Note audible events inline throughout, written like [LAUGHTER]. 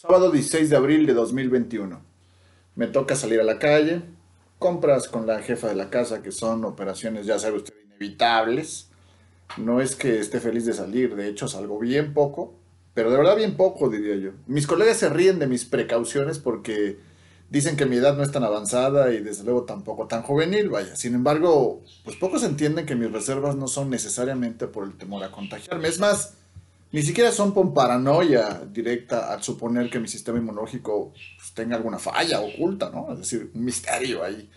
Sábado 16 de abril de 2021. Me toca salir a la calle, compras con la jefa de la casa, que son operaciones, ya sabe usted, inevitables. No es que esté feliz de salir, de hecho salgo bien poco, pero de verdad bien poco, diría yo. Mis colegas se ríen de mis precauciones porque dicen que mi edad no es tan avanzada y desde luego tampoco tan juvenil, vaya. Sin embargo, pues pocos entienden que mis reservas no son necesariamente por el temor a contagiarme. Es más, ni siquiera son paranoia directa al suponer que mi sistema inmunológico pues, tenga alguna falla oculta, ¿no? Es decir, un misterio ahí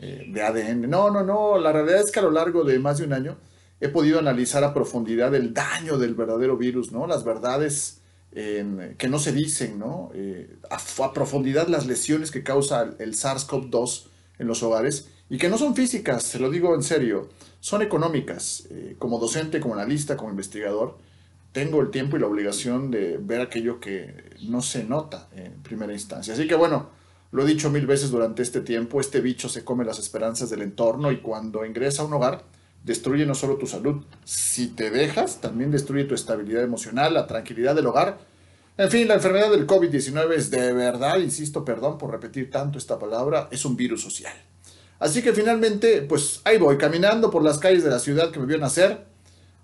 eh, de ADN. No, no, no, la realidad es que a lo largo de más de un año he podido analizar a profundidad el daño del verdadero virus, ¿no? Las verdades que no se dicen, ¿no? Eh, a, profundidad las lesiones que causa el, SARS-CoV-2 en los hogares y que no son físicas, se lo digo en serio, son económicas. Eh, como docente, como analista, como investigador, tengo el tiempo y la obligación de ver aquello que no se nota en primera instancia. Así que bueno, lo he dicho mil veces durante este tiempo, este bicho se come las esperanzas del entorno y cuando ingresa a un hogar, destruye no solo tu salud, si te dejas, también destruye tu estabilidad emocional, la tranquilidad del hogar. En fin, la enfermedad del COVID-19 es de verdad, insisto, perdón por repetir tanto esta palabra, es un virus social. Así que finalmente, pues ahí voy, caminando por las calles de la ciudad que me vio nacer,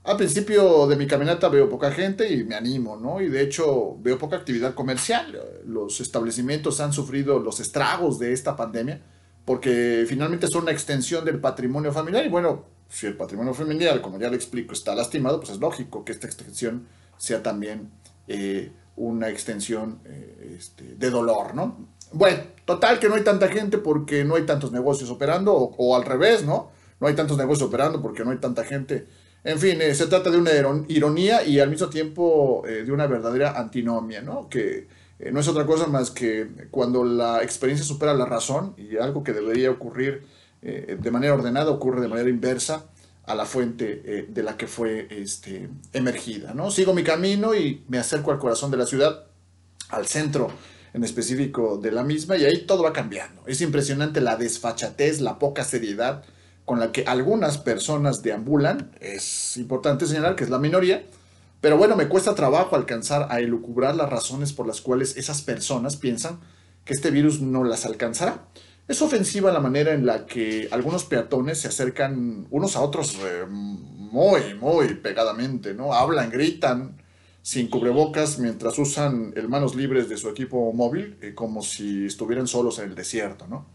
al principio de mi caminata veo poca gente y me animo, ¿no? Y de hecho veo poca actividad comercial. Los establecimientos han sufrido los estragos de esta pandemia porque finalmente son una extensión del patrimonio familiar y bueno, si el patrimonio familiar, como ya le explico, está lastimado, pues es lógico que esta extensión sea también eh, una extensión eh, este, de dolor, ¿no? Bueno, total que no hay tanta gente porque no hay tantos negocios operando o, o al revés, ¿no? No hay tantos negocios operando porque no hay tanta gente en fin, eh, se trata de una ironía y al mismo tiempo eh, de una verdadera antinomia, ¿no? Que eh, no es otra cosa más que cuando la experiencia supera la razón y algo que debería ocurrir de manera ordenada ocurre de manera inversa a la fuente de la que fue este, emergida, ¿no? Sigo mi camino y me acerco al corazón de la ciudad, al centro en específico de la misma y ahí todo va cambiando. Es impresionante la desfachatez, la poca seriedad, con la que algunas personas deambulan, es importante señalar que es la minoría, pero bueno, me cuesta trabajo alcanzar a elucubrar las razones por las cuales esas personas piensan que este virus no las alcanzará. Es ofensiva la manera en la que algunos peatones se acercan unos a otros eh, muy, muy pegadamente, ¿no? Hablan, gritan sin cubrebocas mientras usan el manos libres de su equipo móvil, eh, como si estuvieran solos en el desierto, ¿no?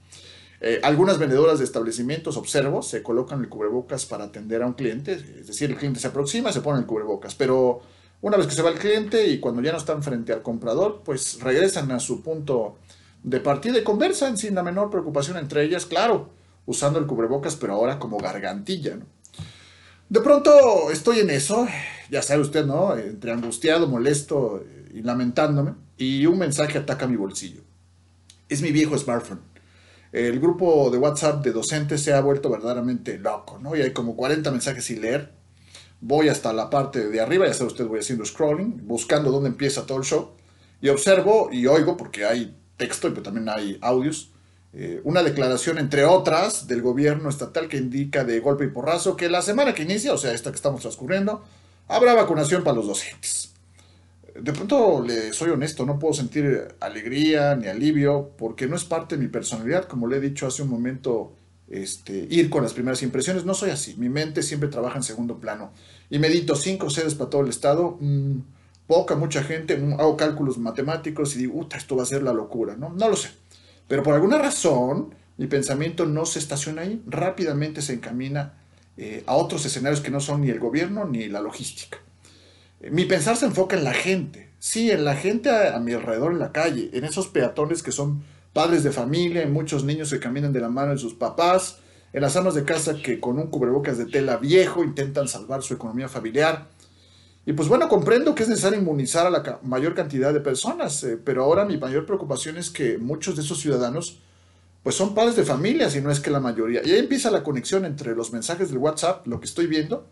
Eh, algunas vendedoras de establecimientos, observo, se colocan el cubrebocas para atender a un cliente, es decir, el cliente se aproxima, se pone el cubrebocas, pero una vez que se va el cliente y cuando ya no están frente al comprador, pues regresan a su punto de partida y conversan sin la menor preocupación entre ellas, claro, usando el cubrebocas, pero ahora como gargantilla, De pronto estoy en eso, ya sabe usted, ¿no? Entre angustiado, molesto y lamentándome, y un mensaje ataca mi bolsillo. Es mi viejo smartphone el grupo de WhatsApp de docentes se ha vuelto verdaderamente loco, ¿no? Y hay como 40 mensajes sin leer. Voy hasta la parte de arriba, ya sabe usted, voy haciendo scrolling, buscando dónde empieza todo el show. Y observo y oigo, porque hay texto, pero también hay audios, eh, una declaración, entre otras, del gobierno estatal que indica de golpe y porrazo que la semana que inicia, o sea, esta que estamos transcurriendo, habrá vacunación para los docentes de pronto le soy honesto, no puedo sentir alegría ni alivio porque no es parte de mi personalidad, como le he dicho hace un momento, este, ir con las primeras impresiones, no soy así, mi mente siempre trabaja en segundo plano. Y medito cinco sedes para todo el estado, mm, poca, mucha gente, mm, hago cálculos matemáticos y digo, esto va a ser la locura, ¿no? No lo sé, pero por alguna razón mi pensamiento no se estaciona ahí, rápidamente se encamina eh, a otros escenarios que no son ni el gobierno ni la logística. Mi pensar se enfoca en la gente, sí, en la gente a, mi alrededor en la calle, en esos peatones que son padres de familia, en muchos niños que caminan de la mano de sus papás, en las amas de casa que con un cubrebocas de tela viejo intentan salvar su economía familiar. Y pues bueno, comprendo que es necesario inmunizar a la mayor cantidad de personas, eh, pero ahora mi mayor preocupación es que muchos de esos ciudadanos pues son padres de familia, si no es que la mayoría. Y ahí empieza la conexión entre los mensajes del WhatsApp, lo que estoy viendo,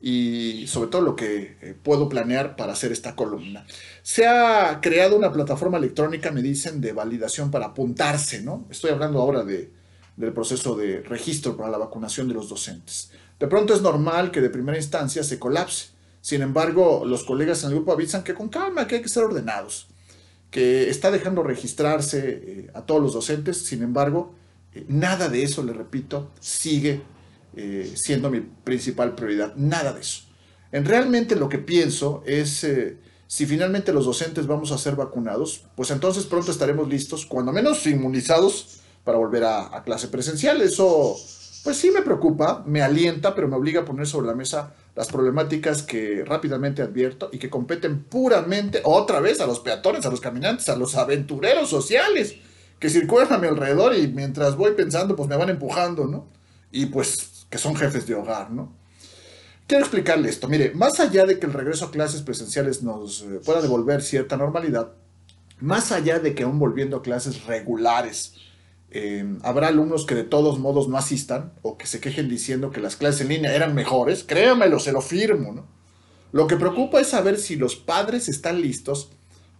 y sobre todo lo que eh, puedo planear para hacer esta columna. Se ha creado una plataforma electrónica, me dicen, de validación para apuntarse, ¿no? Estoy hablando ahora de, del proceso de registro para la vacunación de los docentes. De pronto es normal que de primera instancia se colapse. Sin embargo, los colegas en el grupo avisan que con calma, que hay que ser ordenados. que está dejando registrarse eh, a todos los docentes, sin embargo, eh, nada de eso, le repito, sigue eh, siendo mi principal prioridad, nada de eso. En realmente lo que pienso es, si finalmente los docentes vamos a ser vacunados, pues entonces pronto estaremos listos, cuando menos inmunizados, para volver a, a clase presencial. Eso, pues sí me preocupa, me alienta, pero me obliga a poner sobre la mesa las problemáticas que rápidamente advierto y que competen puramente, otra vez, a los peatones, a los caminantes, a los aventureros sociales que circulan a mi alrededor y mientras voy pensando, pues me van empujando, ¿no? Y pues que son jefes de hogar, ¿no? Quiero explicarle esto. Mire, más allá de que el regreso a clases presenciales nos eh, pueda devolver cierta normalidad, más allá de que aún volviendo a clases regulares, eh, habrá alumnos que de todos modos no asistan o que se quejen diciendo que las clases en línea eran mejores, créamelo, se lo firmo, ¿no? Lo que preocupa es saber si los padres están listos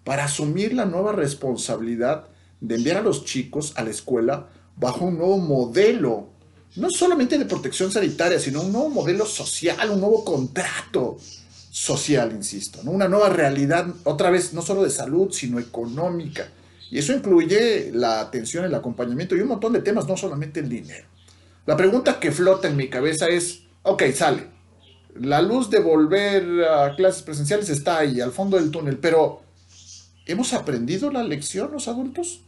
para asumir la nueva responsabilidad de enviar a los chicos a la escuela bajo un nuevo modelo, no solamente de protección sanitaria, sino un nuevo modelo social, un nuevo contrato social, insisto, una nueva realidad, otra vez, no solo de salud, sino económica y eso incluye la atención, el acompañamiento y un montón de temas, no solamente el dinero. La pregunta que flota en mi cabeza es, ok, sale. La luz de volver a clases presenciales está ahí, al fondo del túnel, pero ¿hemos aprendido la lección los adultos?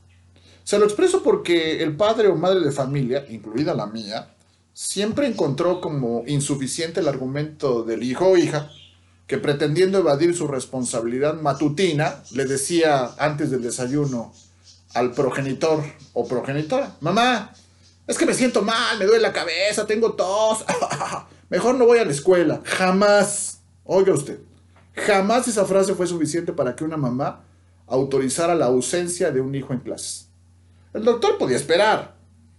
Se lo expreso porque el padre o madre de familia, incluida la mía, siempre encontró como insuficiente el argumento del hijo o hija que pretendiendo evadir su responsabilidad matutina, le decía antes del desayuno al progenitor o progenitora, mamá, es que me siento mal, me duele la cabeza, tengo tos, [LAUGHS] mejor no voy a la escuela. Jamás, oiga usted, jamás esa frase fue suficiente para que una mamá autorizara la ausencia de un hijo en clases. El doctor podía esperar.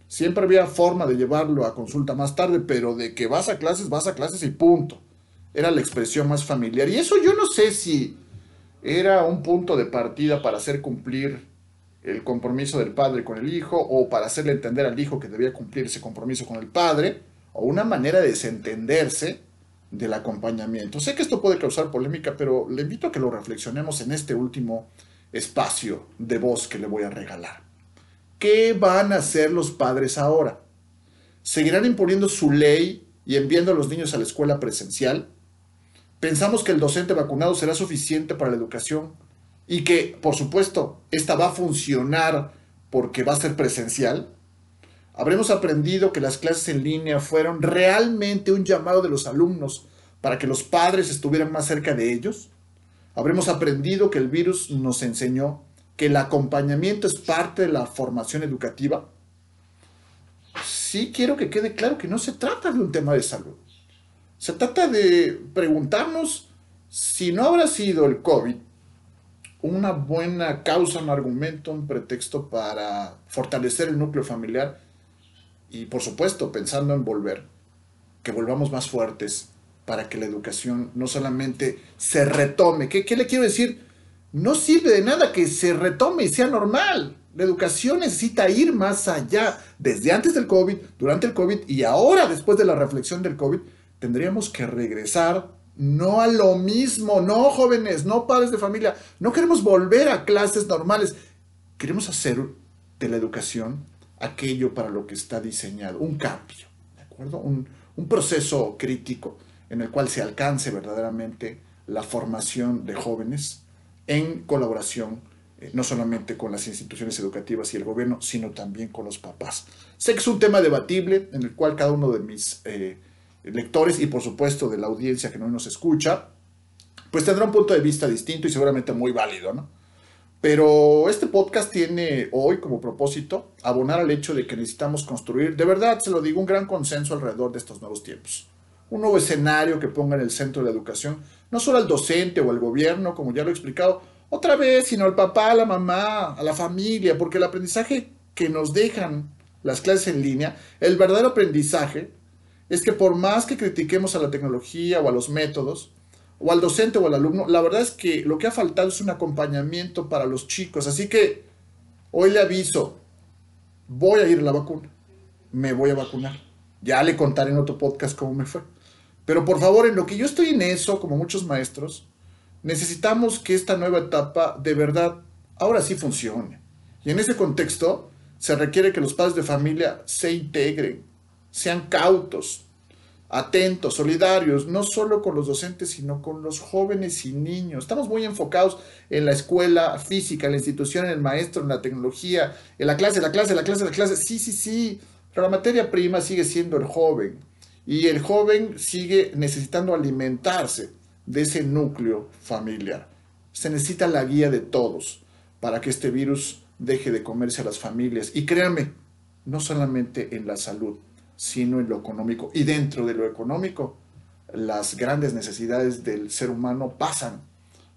Siempre había forma de llevarlo a consulta más tarde, pero de que vas a clases, vas a clases y punto era la expresión más familiar. Y eso yo no sé si era un punto de partida para hacer cumplir el compromiso del padre con el hijo o para hacerle entender al hijo que debía cumplir ese compromiso con el padre o una manera de desentenderse del acompañamiento. Sé que esto puede causar polémica, pero le invito a que lo reflexionemos en este último espacio de voz que le voy a regalar. ¿Qué van a hacer los padres ahora? ¿Seguirán imponiendo su ley y enviando a los niños a la escuela presencial? Pensamos que el docente vacunado será suficiente para la educación y que, por supuesto, esta va a funcionar porque va a ser presencial. Habremos aprendido que las clases en línea fueron realmente un llamado de los alumnos para que los padres estuvieran más cerca de ellos. Habremos aprendido que el virus nos enseñó que el acompañamiento es parte de la formación educativa. Sí quiero que quede claro que no se trata de un tema de salud. Se trata de preguntarnos si no habrá sido el COVID una buena causa, un argumento, un pretexto para fortalecer el núcleo familiar y por supuesto pensando en volver, que volvamos más fuertes para que la educación no solamente se retome. ¿Qué, qué le quiero decir? No sirve de nada que se retome y sea normal. La educación necesita ir más allá, desde antes del COVID, durante el COVID y ahora después de la reflexión del COVID tendríamos que regresar no a lo mismo, no jóvenes, no padres de familia, no queremos volver a clases normales, queremos hacer de la educación aquello para lo que está diseñado, un cambio, ¿de acuerdo? Un, proceso crítico en el cual se alcance verdaderamente la formación de jóvenes en colaboración eh, no solamente con las instituciones educativas y el gobierno, sino también con los papás. Sé que es un tema debatible en el cual cada uno de mis eh, lectores y por supuesto de la audiencia que no nos escucha, pues tendrá un punto de vista distinto y seguramente muy válido, ¿no? Pero este podcast tiene hoy como propósito abonar al hecho de que necesitamos construir, de verdad se lo digo, un gran consenso alrededor de estos nuevos tiempos. Un nuevo escenario que ponga en el centro de la educación, no solo al docente o al gobierno, como ya lo he explicado, otra vez, sino al papá, a la mamá, a la familia, porque el aprendizaje que nos dejan las clases en línea, el verdadero aprendizaje, es que por más que critiquemos a la tecnología o a los métodos, o al docente o al alumno, la verdad es que lo que ha faltado es un acompañamiento para los chicos. Así que hoy le aviso, voy a ir a la vacuna, me voy a vacunar. Ya le contaré en otro podcast cómo me fue. Pero por favor, en lo que yo estoy en eso, como muchos maestros, necesitamos que esta nueva etapa de verdad ahora sí funcione. Y en ese contexto se requiere que los padres de familia se integren, sean cautos, atentos, solidarios, no solo con los docentes, sino con los jóvenes y niños. Estamos muy enfocados en la escuela física, en la institución, en el maestro, en la tecnología, en la clase, la clase, la clase, la clase. Sí, sí, sí, pero la materia prima sigue siendo el joven. Y el joven sigue necesitando alimentarse de ese núcleo familiar. Se necesita la guía de todos para que este virus deje de comerse a las familias. Y créanme, no solamente en la salud, sino en lo económico. Y dentro de lo económico, las grandes necesidades del ser humano pasan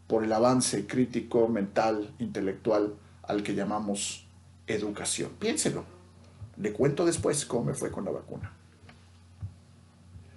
por el avance crítico, mental, intelectual al que llamamos educación. Piénselo. Le cuento después cómo me fue con la vacuna.